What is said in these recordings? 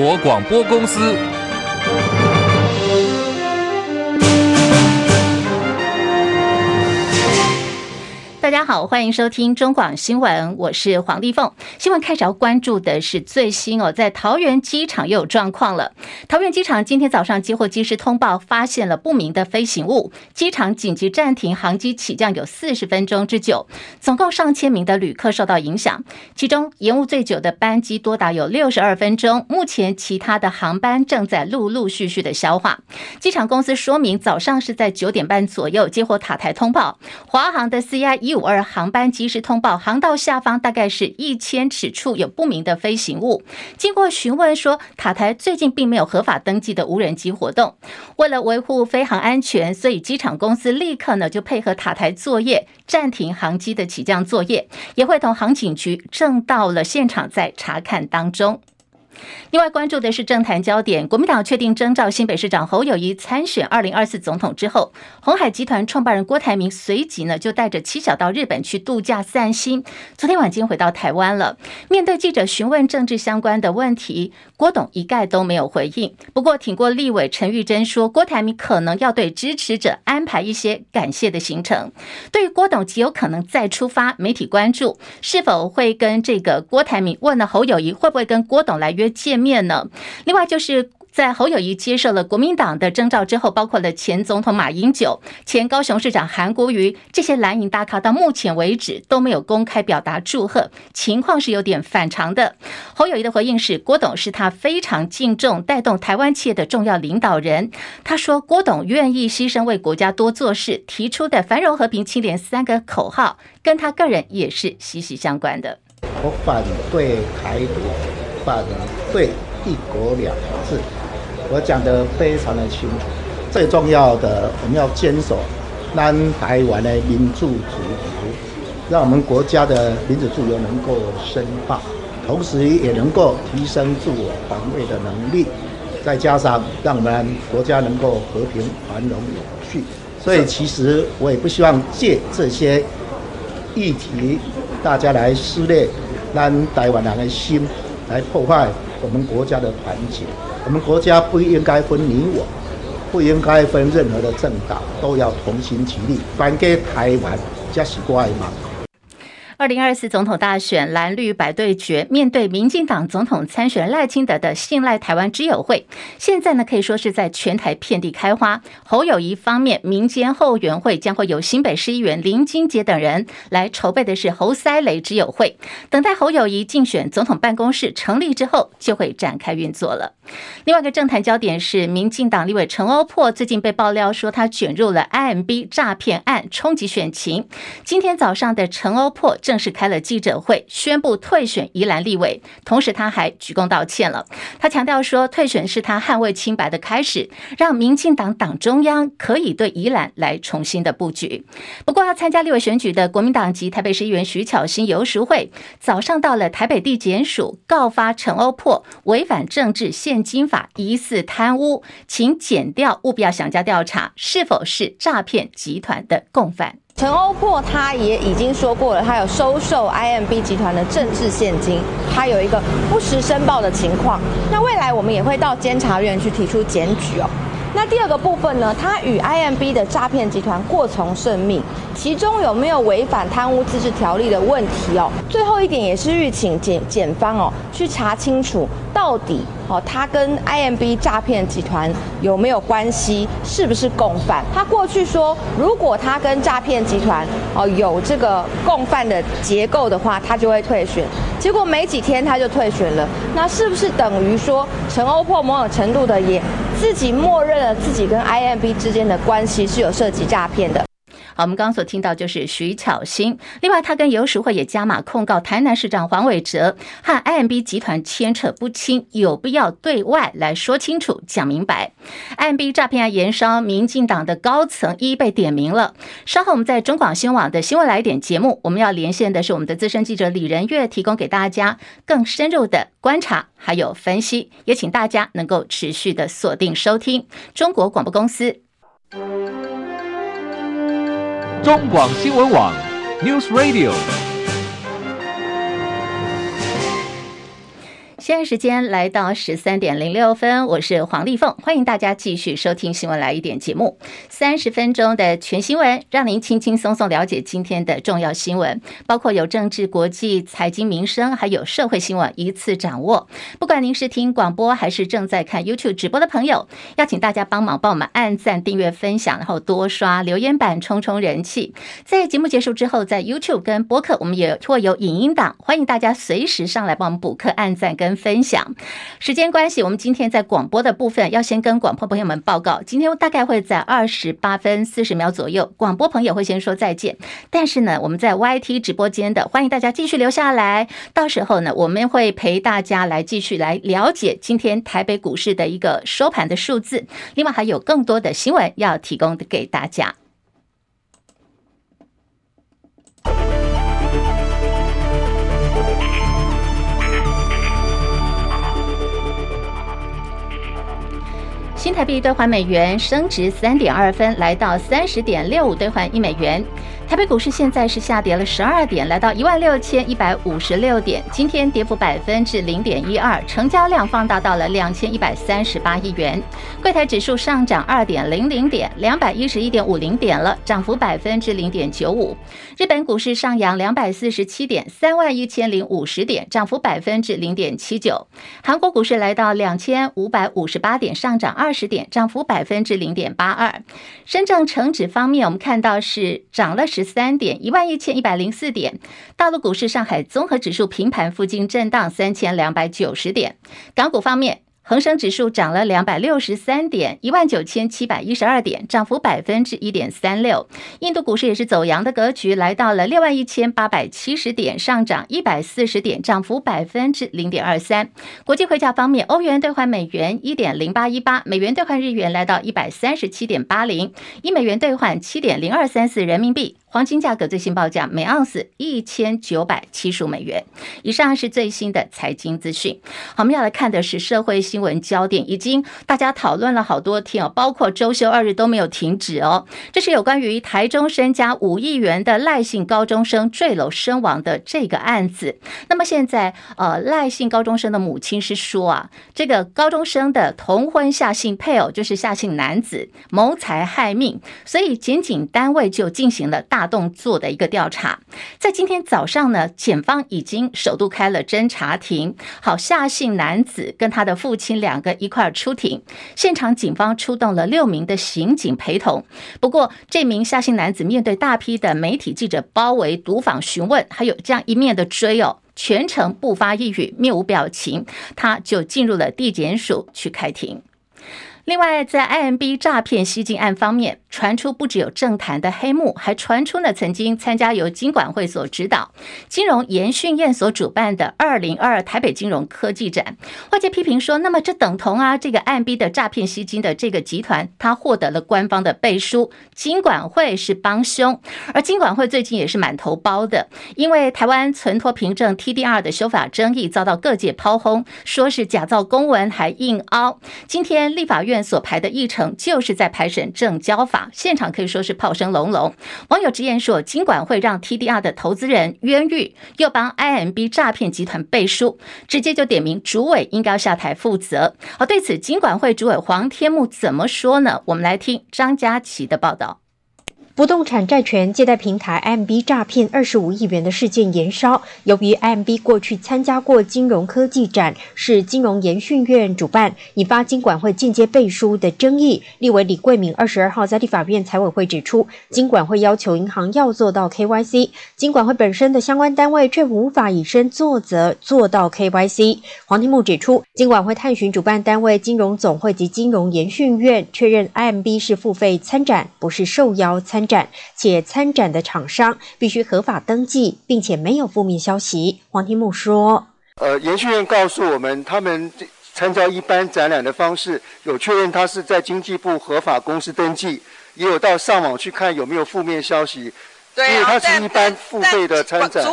国广播公司。大家好，欢迎收听中广新闻，我是黄丽凤。新闻开始要关注的是最新哦，在桃园机场又有状况了。桃园机场今天早上接获机师通报，发现了不明的飞行物，机场紧急暂停航机起降有四十分钟之久，总共上千名的旅客受到影响，其中延误最久的班机多达有六十二分钟。目前其他的航班正在陆陆续续的消化。机场公司说明，早上是在九点半左右接获塔台通报，华航的 CI 一五二航班及时通报，航道下方大概是一千尺处有不明的飞行物。经过询问说，塔台最近并没有合法登记的无人机活动。为了维护飞航安全，所以机场公司立刻呢就配合塔台作业，暂停航机的起降作业，也会同航警局正到了现场在查看当中。另外关注的是政坛焦点，国民党确定征召新北市长侯友谊参选二零二四总统之后，鸿海集团创办人郭台铭随即呢就带着妻小到日本去度假散心。昨天晚间回到台湾了。面对记者询问政治相关的问题，郭董一概都没有回应。不过挺过立委陈玉珍说，郭台铭可能要对支持者安排一些感谢的行程。对于郭董极有可能再出发，媒体关注是否会跟这个郭台铭问了侯友谊会不会跟郭董来约。见面呢。另外，就是在侯友谊接受了国民党的征召之后，包括了前总统马英九、前高雄市长韩国瑜这些蓝营大咖，到目前为止都没有公开表达祝贺，情况是有点反常的。侯友谊的回应是：郭董是他非常敬重、带动台湾企业的重要领导人。他说，郭董愿意牺牲为国家多做事，提出的繁荣、和平、清廉三个口号，跟他个人也是息息相关的。我反对台独。对一国两制，我讲得非常的清楚。最重要的，我们要坚守南台湾的民主自由，让我们国家的民主自由能够深化，同时也能够提升自我防卫的能力，再加上让我们国家能够和平繁荣有序。所以，其实我也不希望借这些议题，大家来撕裂南台湾人的心。来破坏我们国家的团结。我们国家不应该分你我，不应该分任何的政党，都要同心齐力，反给台湾，这是我的梦。二零二四总统大选蓝绿白对决，面对民进党总统参选赖清德的信赖台湾之友会，现在呢可以说是在全台遍地开花。侯友谊方面，民间后援会将会有新北市议员林金杰等人来筹备的是侯塞雷之友会，等待侯友谊竞选总统办公室成立之后，就会展开运作了。另外一个政坛焦点是，民进党立委陈欧珀最近被爆料说他卷入了 IMB 诈骗案，冲击选情。今天早上的陈欧珀。正式开了记者会，宣布退选宜兰立委，同时他还鞠躬道歉了。他强调说，退选是他捍卫清白的开始，让民进党党中央可以对宜兰来重新的布局。不过，要参加立委选举的国民党籍台北市议员徐巧芯游淑慧，早上到了台北地检署告发陈欧珀违反政治献金法，疑似贪污，请检调务必要详加调查，是否是诈骗集团的共犯。陈欧珀他也已经说过了，他有收受 IMB 集团的政治现金，他有一个不实申报的情况。那未来我们也会到监察院去提出检举哦。那第二个部分呢，他与 IMB 的诈骗集团过从甚密，其中有没有违反贪污自治条例的问题哦？最后一点也是吁请检检方哦去查清楚到底。哦，他跟 IMB 诈骗集团有没有关系？是不是共犯？他过去说，如果他跟诈骗集团哦有这个共犯的结构的话，他就会退选。结果没几天他就退选了，那是不是等于说陈欧破某种程度的也自己默认了自己跟 IMB 之间的关系是有涉及诈骗的？好，我们刚刚所听到就是徐巧芯，另外他跟游淑慧也加码控告台南市长黄伟哲和 IMB 集团牵扯不清，有必要对外来说清楚、讲明白。IMB 诈骗案延烧，民进党的高层一一被点名了。稍后我们在中广新闻网的新闻来点节目，我们要连线的是我们的资深记者李仁月，提供给大家更深入的观察还有分析，也请大家能够持续的锁定收听中国广播公司。中广新闻网，News Radio。现在时间来到十三点零六分，我是黄丽凤，欢迎大家继续收听新闻来一点节目，三十分钟的全新闻，让您轻轻松松了解今天的重要新闻，包括有政治、国际、财经、民生，还有社会新闻一次掌握。不管您是听广播还是正在看 YouTube 直播的朋友，要请大家帮忙帮我们按赞、订阅、分享，然后多刷留言板，冲冲人气。在节目结束之后，在 YouTube 跟播客，我们也会有影音档，欢迎大家随时上来帮我们补课、按赞跟分享。时间关系，我们今天在广播的部分要先跟广播朋友们报告，今天大概会在二十八分四十秒左右，广播朋友会先说再见。但是呢，我们在 YT 直播间的，欢迎大家继续留下来。到时候呢，我们会陪大家来继续来了解今天台北股市的一个收盘的数字，另外还有更多的新闻要提供给大家。新台币兑换美元升值三点二分，来到三十点六五兑换一美元。台北股市现在是下跌了十二点，来到一万六千一百五十六点，今天跌幅百分之零点一二，成交量放大到了两千一百三十八亿元。柜台指数上涨二点零零点，两百一十一点五零点了，涨幅百分之零点九五。日本股市上扬两百四十七点，三万一千零五十点，涨幅百分之零点七九。韩国股市来到两千五百五十八点，上涨二十点，涨幅百分之零点八二。深圳成指方面，我们看到是涨了十十三点，一万一千一百零四点。大陆股市，上海综合指数平盘附近震荡三千两百九十点。港股方面。恒生指数涨了两百六十三点，一万九千七百一十二点，涨幅百分之一点三六。印度股市也是走阳的格局，来到了六万一千八百七十点，上涨一百四十点，涨幅百分之零点二三。国际汇价方面，欧元兑换美元一点零八一八，美元兑换日元来到一百三十七点八零，一美元兑换七点零二三四人民币。黄金价格最新报价每盎司一千九百七十美元。以上是最新的财经资讯。好，我们要来看的是社会新闻焦点，已经大家讨论了好多天哦，包括周休二日都没有停止哦。这是有关于台中身家五亿元的赖姓高中生坠楼身亡的这个案子。那么现在，呃，赖姓高中生的母亲是说啊，这个高中生的同婚夏姓配偶就是夏姓男子谋财害命，所以检警单位就进行了大。大动作的一个调查，在今天早上呢，检方已经首度开了侦查庭。好，夏姓男子跟他的父亲两个一块儿出庭，现场警方出动了六名的刑警陪同。不过，这名夏姓男子面对大批的媒体记者包围、堵访、询问，还有这样一面的追哦，全程不发一语，面无表情，他就进入了地检署去开庭。另外，在 IMB 诈骗吸金案方面，传出不只有政坛的黑幕，还传出呢曾经参加由金管会所指导、金融研训院所主办的二零二二台北金融科技展。外界批评说，那么这等同啊，这个 IMB 的诈骗吸金的这个集团，他获得了官方的背书，金管会是帮凶。而金管会最近也是满头包的，因为台湾存托凭证 TDR 的修法争议遭到各界炮轰，说是假造公文还硬凹。今天立法院。所排的议程就是在排审证交法，现场可以说是炮声隆隆。网友直言说，金管会让 TDR 的投资人冤狱，又帮 IMB 诈骗集团背书，直接就点名主委应该要下台负责。而对此，金管会主委黄天木怎么说呢？我们来听张佳琪的报道。不动产债权借贷平台 MB 诈骗二十五亿元的事件延烧。由于 MB 过去参加过金融科技展，是金融研训院主办，引发金管会间接背书的争议。立委李贵敏二十二号在立法院财委会指出，金管会要求银行要做到 KYC，金管会本身的相关单位却无法以身作则做到 KYC。黄天牧指出，金管会探寻主办单位金融总会及金融研训院，确认 MB 是付费参展，不是受邀参展，且参展的厂商必须合法登记，并且没有负面消息。黄天木说：“呃，研究院告诉我们，他们参照一般展览的方式，有确认他是在经济部合法公司登记，也有到上网去看有没有负面消息，对、啊，因为他是一般付费的参展。”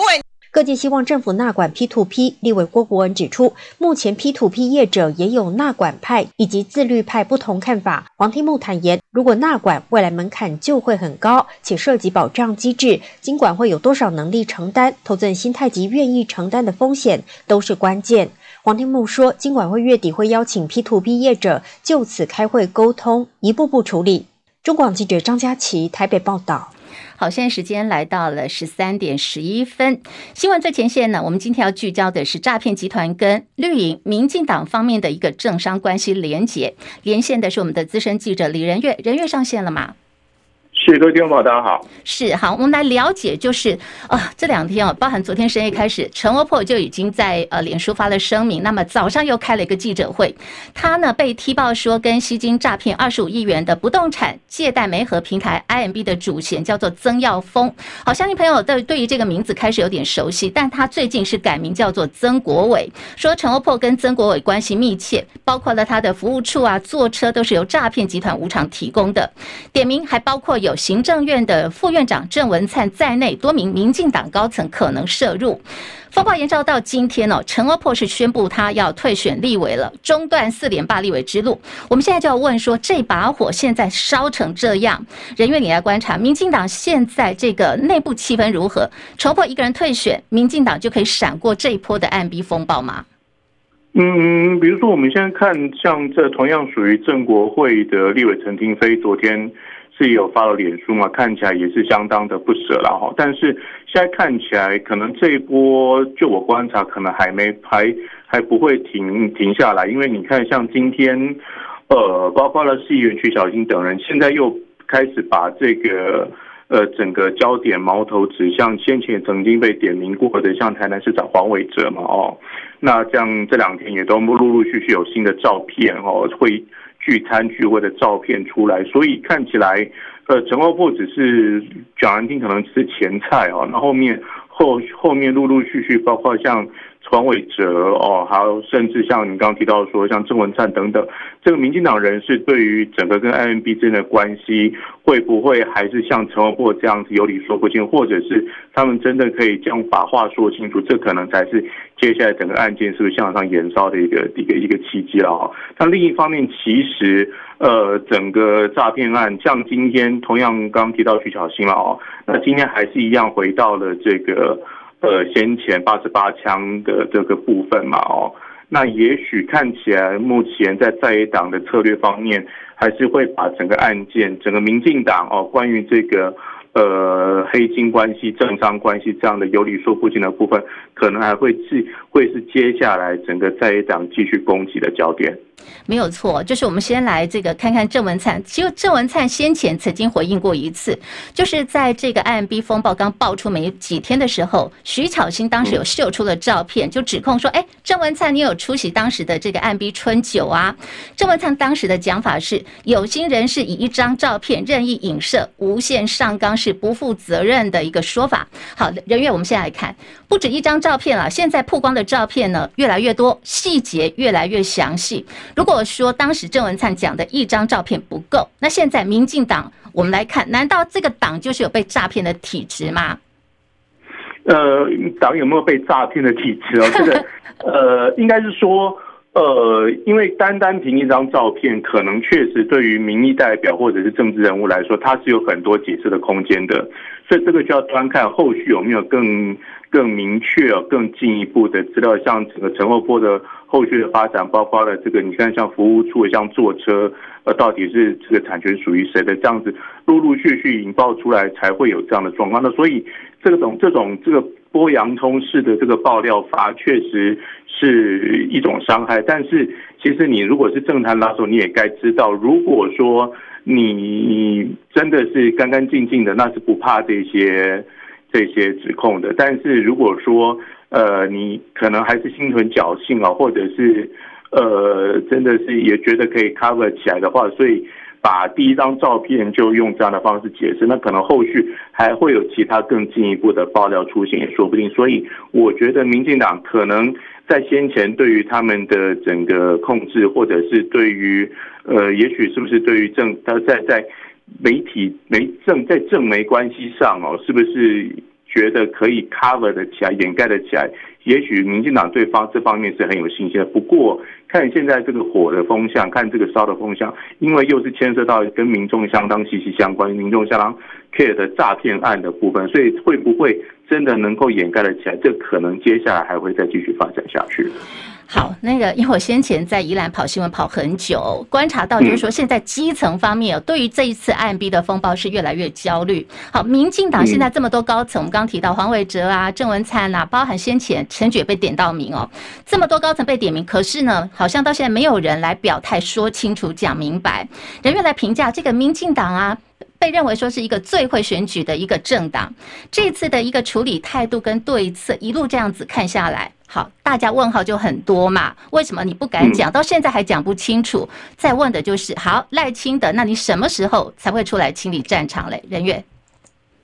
各界希望政府纳管 P2P。立委郭国文指出，目前 P2P 业者也有纳管派以及自律派不同看法。黄天木坦言，如果纳管，未来门槛就会很高，且涉及保障机制，金管会有多少能力承担，投资人心态及愿意承担的风险都是关键。黄天木说，金管会月底会邀请 P2P 业者就此开会沟通，一步步处理。中广记者张佳琪台北报道。好，现在时间来到了十三点十一分。新闻最前线呢，我们今天要聚焦的是诈骗集团跟绿营、民进党方面的一个政商关系连结。连线的是我们的资深记者李仁月，仁月上线了吗？是，各位听众朋友，大家好。是，好，我们来了解，就是啊、这两天哦，包含昨天深夜开始，陈欧珀就已经在呃脸书发了声明，那么早上又开了一个记者会，他呢被踢爆说跟吸金诈骗二十五亿元的不动产借贷媒合平台 IMB 的主嫌叫做曾耀峰。好，相信朋友对对于这个名字开始有点熟悉，但他最近是改名叫做曾国伟，说陈欧珀跟曾国伟关系密切，包括了他的服务处啊、坐车都是由诈骗集团无偿提供的，点名还包括有。行政院的副院长郑文灿在内，多名民进党高层可能涉入。风暴延烧到今天哦，陈欧珀是宣布他要退选立委了，中断四连霸立委之路。我们现在就要问说，这把火现在烧成这样，仁月你来观察，民进党现在这个内部气氛如何？陈欧珀一个人退选，民进党就可以闪过这一波的暗逼风暴吗？嗯，比如说我们现在看，像这同样属于正国会的立委陈廷飞，昨天。是有发了脸书嘛？看起来也是相当的不舍了哈。但是现在看起来，可能这一波就我观察，可能还没还还不会停停下来。因为你看，像今天，呃，包括了市议员曲小新等人，现在又开始把这个呃整个焦点矛头指向先前曾经被点名过的，像台南市长黄伟哲嘛哦。那这样这两天也都陆陆续续有新的照片哦会。聚餐聚会的照片出来，所以看起来，呃，陈欧珀只是讲完听，可能只是前菜哦。那后面后后面陆陆续续，包括像。黄伟哲哦，还有甚至像你刚刚提到说，像郑文灿等等，这个民进党人士对于整个跟 IMB 之间的关系，会不会还是像陈欧珀这样子有理说不清，或者是他们真的可以这样把话说清楚？这可能才是接下来整个案件是不是向上延烧的一个一个一个契机了哈。但另一方面，其实呃，整个诈骗案，像今天同样刚提到徐巧芯了哦，那今天还是一样回到了这个。呃，先前八十八枪的这个部分嘛，哦，那也许看起来目前在在野党的策略方面，还是会把整个案件、整个民进党哦，关于这个呃黑金关系、政商关系这样的有理说不清的部分，可能还会是会是接下来整个在野党继续攻击的焦点。没有错，就是我们先来这个看看郑文灿。其实郑文灿先前曾经回应过一次，就是在这个 IMB 风暴刚爆出没几天的时候，徐巧芯当时有秀出了照片，就指控说：“哎，郑文灿，你有出席当时的这个 IMB 春酒啊？”郑文灿当时的讲法是：“有心人士以一张照片任意影射、无限上纲，是不负责任的一个说法。”好，任月，我们现在来看，不止一张照片了，现在曝光的照片呢越来越多，细节越来越详细。如果说当时郑文灿讲的一张照片不够，那现在民进党，我们来看，难道这个党就是有被诈骗的体质吗？呃，党有没有被诈骗的体质哦？这 个呃，应该是说，呃，因为单单凭一张照片，可能确实对于民意代表或者是政治人物来说，它是有很多解释的空间的，所以这个就要端看后续有没有更更明确、更进一步的资料，像整个陈厚波的。后续的发展，包括了这个，你看像服务处，像坐车，呃，到底是这个产权属于谁的？这样子陆陆续续引爆出来，才会有这样的状况。那所以这种这种这个剥洋葱式的这个爆料法，确实是一种伤害。但是其实你如果是政坛拉手，你也该知道，如果说你真的是干干净净的，那是不怕这些这些指控的。但是如果说，呃，你可能还是心存侥幸啊，或者是呃，真的是也觉得可以 cover 起来的话，所以把第一张照片就用这样的方式解释，那可能后续还会有其他更进一步的爆料出现也说不定。所以我觉得民进党可能在先前对于他们的整个控制，或者是对于呃，也许是不是对于政他在在媒体媒政在政媒关系上哦，是不是？觉得可以 cover 的起来，掩盖的起来。也许民进党对方这方面是很有信心的。不过看现在这个火的风向，看这个烧的风向，因为又是牵涉到跟民众相当息息相关，民众相当 care 的诈骗案的部分，所以会不会真的能够掩盖得起来？这可能接下来还会再继续发展下去。好，那个因为我先前在宜兰跑新闻跑很久，观察到就是说，现在基层方面对于这一次 IMB 的风暴是越来越焦虑。好，民进党现在这么多高层，我们刚刚提到黄伟哲啊、郑文灿啊，包含先前陈菊被点到名哦，这么多高层被点名，可是呢，好像到现在没有人来表态说清楚、讲明白。人员来评价这个民进党啊，被认为说是一个最会选举的一个政党，这次的一个处理态度跟对策，一路这样子看下来。好，大家问号就很多嘛？为什么你不敢讲？到现在还讲不清楚。再问的就是，好赖清德，那你什么时候才会出来清理战场嘞？任月，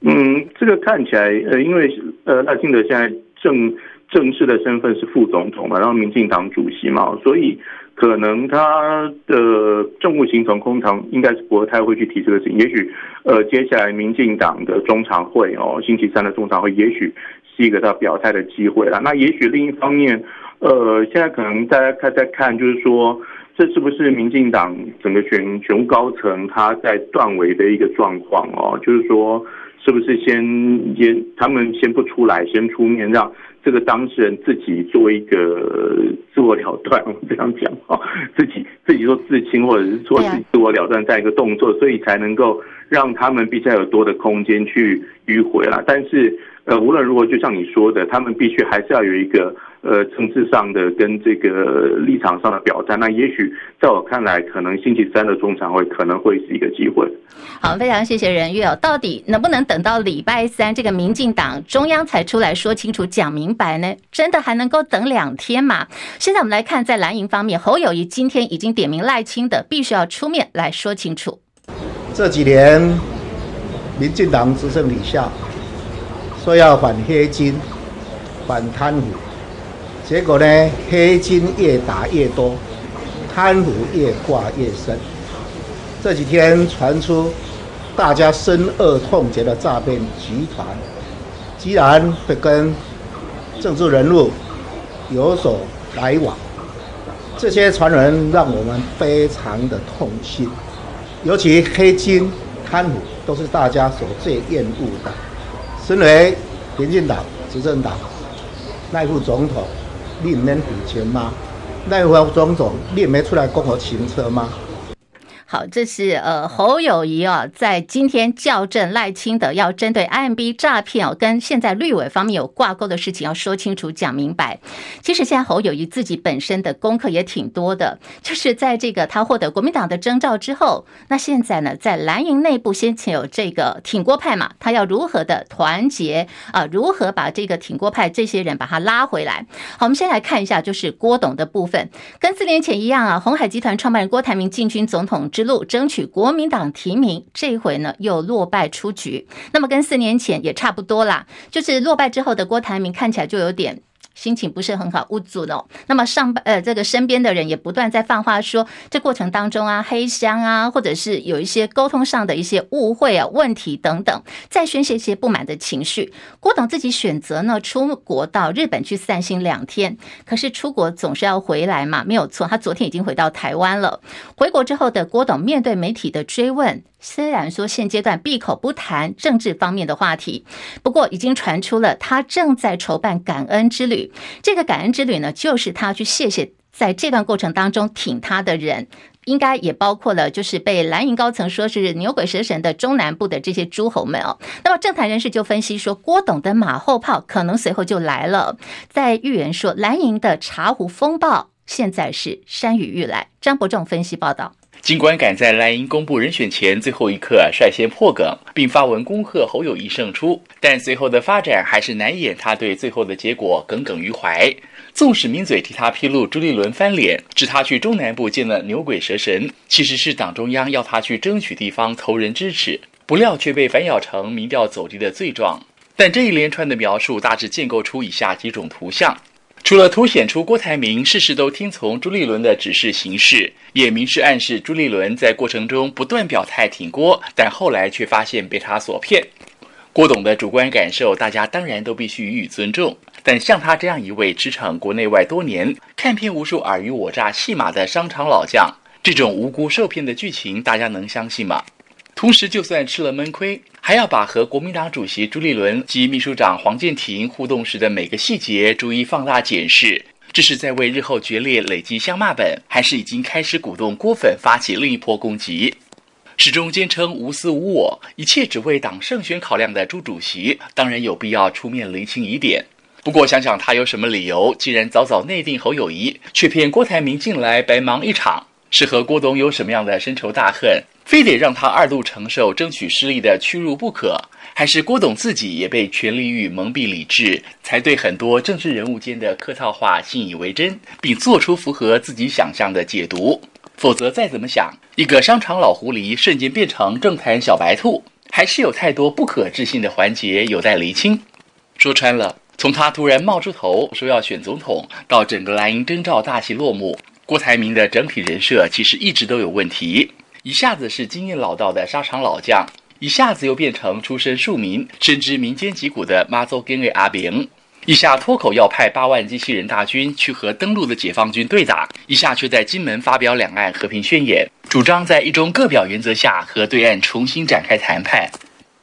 嗯，这个看起来，呃，因为呃赖清德现在正正式的身份是副总统嘛，然后民进党主席嘛，所以可能他的政务行程通常应该是不太会去提这个事情。也许呃，接下来民进党的中常会哦，星期三的中常会，也许。是一个他表态的机会了。那也许另一方面，呃，现在可能大家看在看，就是说，这是不是民进党整个选选务高层他在断尾的一个状况哦？就是说，是不是先先他们先不出来，先出面，让这个当事人自己做一个自我了断？我们这样讲哦，自己自己做自清，或者是做自己自我了断这样一个动作，所以才能够让他们比较有多的空间去迂回了。但是。呃，无论如何，就像你说的，他们必须还是要有一个呃政治上的跟这个立场上的表态。那也许在我看来，可能星期三的中常会可能会是一个机会。好，非常谢谢任月哦。到底能不能等到礼拜三这个民进党中央才出来说清楚、讲明白呢？真的还能够等两天吗？现在我们来看，在蓝营方面，侯友谊今天已经点名赖清德，必须要出面来说清楚。这几年，民进党执政底下。说要反黑金、反贪腐，结果呢，黑金越打越多，贪腐越挂越深。这几天传出大家深恶痛绝的诈骗集团，居然会跟政治人物有所来往，这些传闻让我们非常的痛心。尤其黑金、贪腐都是大家所最厌恶的。身为民进党执政党，赖副总统，你免付钱吗？赖副总统，你没出来供我行车吗？好，这是呃侯友谊啊，在今天校正赖清德要针对 IMB 诈骗哦，跟现在绿委方面有挂钩的事情要说清楚、讲明白。其实现在侯友谊自己本身的功课也挺多的，就是在这个他获得国民党的征召之后，那现在呢，在蓝营内部先前有这个挺郭派嘛，他要如何的团结啊？如何把这个挺郭派这些人把他拉回来？好，我们先来看一下，就是郭董的部分，跟四年前一样啊，红海集团创办人郭台铭进军总统之路争取国民党提名，这一回呢又落败出局。那么跟四年前也差不多啦，就是落败之后的郭台铭看起来就有点。心情不是很好，无助的。那么上班呃，这个身边的人也不断在放话说，这过程当中啊，黑箱啊，或者是有一些沟通上的一些误会啊、问题等等，在宣泄一些不满的情绪。郭董自己选择呢出国到日本去散心两天，可是出国总是要回来嘛，没有错。他昨天已经回到台湾了。回国之后的郭董面对媒体的追问。虽然说现阶段闭口不谈政治方面的话题，不过已经传出了他正在筹办感恩之旅。这个感恩之旅呢，就是他去谢谢在这段过程当中挺他的人，应该也包括了就是被蓝营高层说是牛鬼蛇神的中南部的这些诸侯们哦。那么政坛人士就分析说，郭董的马后炮可能随后就来了，在预言说蓝营的茶壶风暴现在是山雨欲来。张伯仲分析报道。尽管赶在莱茵公布人选前最后一刻率先破梗，并发文恭贺侯友谊胜出，但随后的发展还是难掩他对最后的结果耿耿于怀。纵使名嘴替他披露朱立伦翻脸，指他去中南部见了牛鬼蛇神，其实是党中央要他去争取地方投人支持，不料却被反咬成民调走低的罪状。但这一连串的描述大致建构出以下几种图像。除了凸显出郭台铭事事都听从朱立伦的指示行事，也明示暗示朱立伦在过程中不断表态挺郭，但后来却发现被他所骗。郭董的主观感受，大家当然都必须予以尊重。但像他这样一位职场国内外多年、看遍无数尔虞我诈戏码的商场老将，这种无辜受骗的剧情，大家能相信吗？同时，就算吃了闷亏，还要把和国民党主席朱立伦及秘书长黄健庭互动时的每个细节逐一放大检视，这是在为日后决裂累积相骂本，还是已经开始鼓动郭粉发起另一波攻击？始终坚称无私无我，一切只为党胜选考量的朱主席，当然有必要出面厘清疑点。不过想想他有什么理由，既然早早内定侯友谊，却骗郭台铭进来白忙一场，是和郭董有什么样的深仇大恨，非得让他二度承受争取失利的屈辱不可？还是郭董自己也被权力欲蒙蔽理智，才对很多政治人物间的客套话信以为真，并做出符合自己想象的解读？否则，再怎么想，一个商场老狐狸瞬间变成政坛小白兔，还是有太多不可置信的环节有待厘清。说穿了，从他突然冒出头说要选总统，到整个蓝营征召大戏落幕，郭台铭的整体人设其实一直都有问题。一下子是经验老道的沙场老将，一下子又变成出身庶民、深知民间疾苦的妈祖跟位阿炳。一下脱口要派八万机器人大军去和登陆的解放军对打，一下却在金门发表两岸和平宣言，主张在一中各表原则下和对岸重新展开谈判。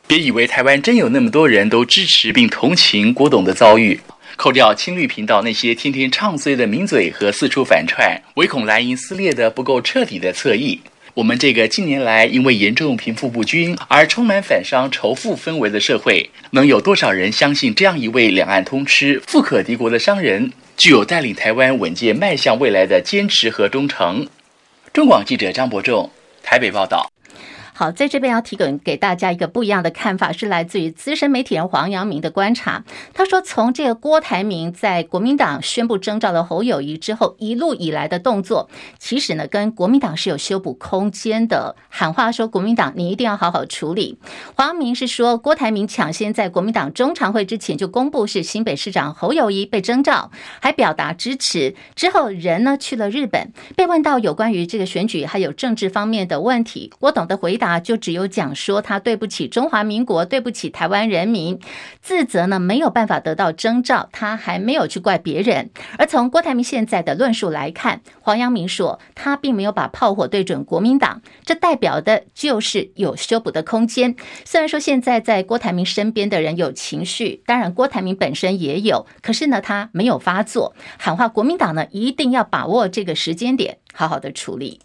别以为台湾真有那么多人都支持并同情郭董的遭遇，扣掉青绿频道那些天天唱衰的名嘴和四处反串，唯恐蓝营撕裂的不够彻底的侧翼。我们这个近年来因为严重贫富不均而充满反商仇富氛围的社会，能有多少人相信这样一位两岸通吃、富可敌国的商人，具有带领台湾稳健迈向未来的坚持和忠诚？中广记者张伯仲台北报道。好，在这边要提供给大家一个不一样的看法，是来自于资深媒体人黄阳明的观察。他说，从这个郭台铭在国民党宣布征召了侯友谊之后，一路以来的动作，其实呢，跟国民党是有修补空间的。喊话说，国民党你一定要好好处理。黄阳明是说，郭台铭抢先在国民党中常会之前就公布是新北市长侯友谊被征召，还表达支持。之后人呢去了日本，被问到有关于这个选举还有政治方面的问题，郭董的回答。啊，就只有讲说他对不起中华民国，对不起台湾人民，自责呢没有办法得到征召，他还没有去怪别人。而从郭台铭现在的论述来看，黄阳明说他并没有把炮火对准国民党，这代表的就是有修补的空间。虽然说现在在郭台铭身边的人有情绪，当然郭台铭本身也有，可是呢他没有发作，喊话国民党呢一定要把握这个时间点，好好的处理。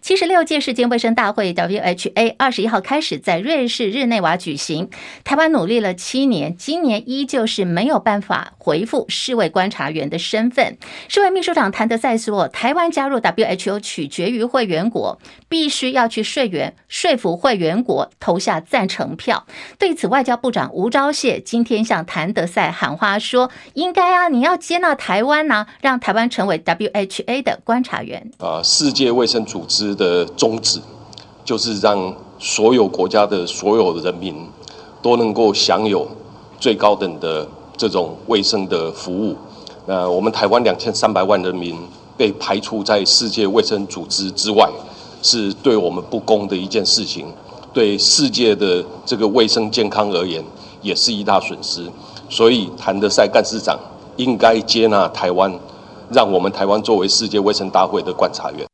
七十六届世界卫生大会 （WHA） 二十一号开始在瑞士日内瓦举行。台湾努力了七年，今年依旧是没有办法回复世卫观察员的身份。世卫秘书长谭德赛说：“台湾加入 WHO 取决于会员国，必须要去说员说服会员国投下赞成票。”对此，外交部长吴钊燮今天向谭德赛喊话说：“应该啊，你要接纳台湾呐、让台湾成为 WHA 的观察员。”啊，世界卫生组组织。的宗旨就是让所有国家的所有的人民都能够享有最高等的这种卫生的服务。那我们台湾两千三百万人民被排除在世界卫生组织之外，是对我们不公的一件事情，对世界的这个卫生健康而言也是一大损失。所以，谭德赛干事长应该接纳台湾，让我们台湾作为世界卫生大会的观察员。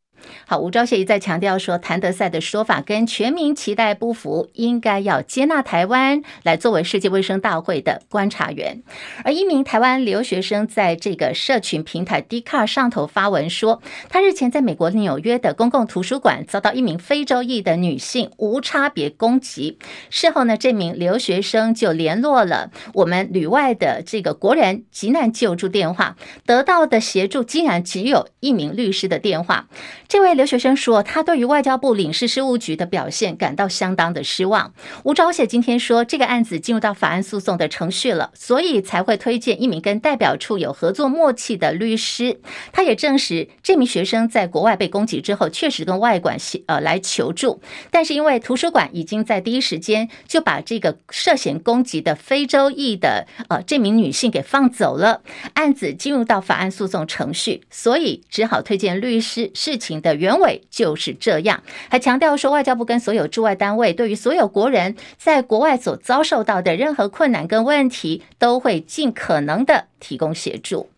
好，吴钊燮一再强调说，谭德赛的说法跟全民期待不符，应该要接纳台湾来作为世界卫生大会的观察员。而一名台湾留学生在这个社群平台 d c a r 上头发文说，他日前在美国纽约的公共图书馆遭到一名非洲裔的女性无差别攻击。事后呢，这名留学生就联络了我们旅外的这个国人急难救助电话，得到的协助竟然只有一名律师的电话。这位。留学生说，他对于外交部领事事务局的表现感到相当的失望。吴钊燮今天说，这个案子进入到法案诉讼的程序了，所以才会推荐一名跟代表处有合作默契的律师。他也证实，这名学生在国外被攻击之后，确实跟外馆呃来求助，但是因为图书馆已经在第一时间就把这个涉嫌攻击的非洲裔的呃这名女性给放走了，案子进入到法案诉讼程序，所以只好推荐律师。事情的原原委就是这样，还强调说，外交部跟所有驻外单位对于所有国人在国外所遭受到的任何困难跟问题，都会尽可能的提供协助。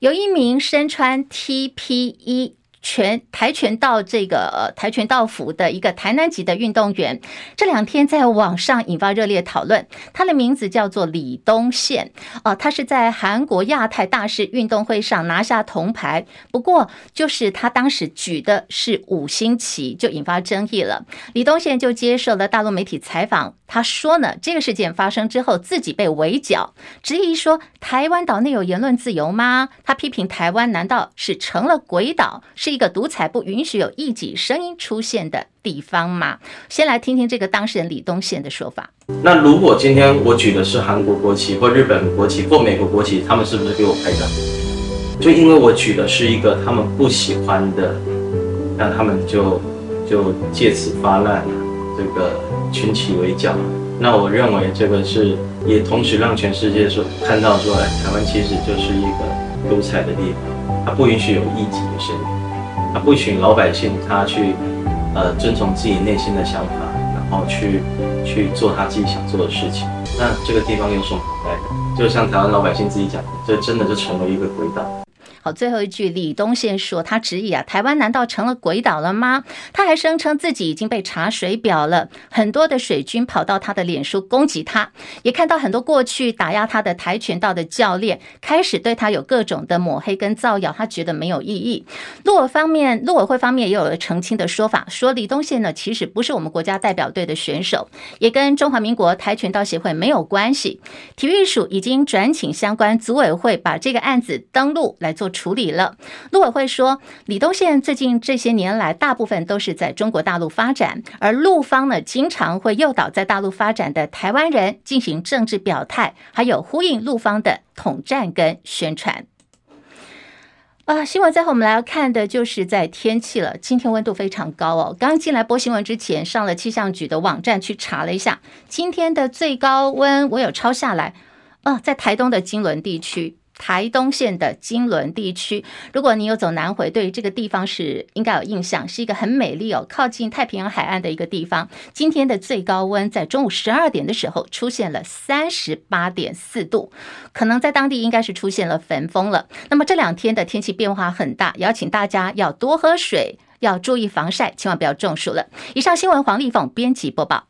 有一名身穿 TPE。拳跆拳道这个呃跆拳道服的一个台南籍的运动员，这两天在网上引发热烈讨论。他的名字叫做李东宪，哦、他是在韩国亚太大师运动会上拿下铜牌，不过就是他当时举的是五星旗，就引发争议了。李东宪就接受了大陆媒体采访，他说呢，这个事件发生之后，自己被围剿，质疑说台湾岛内有言论自由吗？他批评台湾难道是成了鬼岛？是一个独裁不允许有异己声音出现的地方吗？先来听听这个当事人李东宪的说法。那如果今天我举的是韩国国旗或日本国旗或美国国旗，他们是不是给我拍照？就因为我举的是一个他们不喜欢的，那他们就就借此发难，这个群起围剿。那我认为这个是也同时让全世界说看到说，哎，台湾其实就是一个独裁的地方，它不允许有异己的声音。他不许老百姓他去，呃，遵从自己内心的想法，然后去去做他自己想做的事情。那这个地方有什么好待的？就像台湾老百姓自己讲的，这真的就成为一个鬼岛。最后一句，李东宪说，他质疑啊，台湾难道成了鬼岛了吗？他还声称自己已经被查水表了，很多的水军跑到他的脸书攻击他，也看到很多过去打压他的跆拳道的教练开始对他有各种的抹黑跟造谣，他觉得没有意义。陆委方面，陆委会方面也有了澄清的说法，说李东宪呢其实不是我们国家代表队的选手，也跟中华民国跆拳道协会没有关系。体育署已经转请相关组委会把这个案子登录来做处理了。陆委会说，李东宪最近这些年来，大部分都是在中国大陆发展，而陆方呢，经常会诱导在大陆发展的台湾人进行政治表态，还有呼应陆方的统战跟宣传。啊，新闻最后我们来看的就是在天气了。今天温度非常高哦。刚进来播新闻之前，上了气象局的网站去查了一下，今天的最高温我有抄下来啊，在台东的金仑地区。台东县的金仑地区，如果你有走南回，对于这个地方是应该有印象，是一个很美丽哦，靠近太平洋海岸的一个地方。今天的最高温在中午十二点的时候出现了三十八点四度，可能在当地应该是出现了焚风了。那么这两天的天气变化很大，邀请大家要多喝水，要注意防晒，千万不要中暑了。以上新闻黄丽凤编辑播报。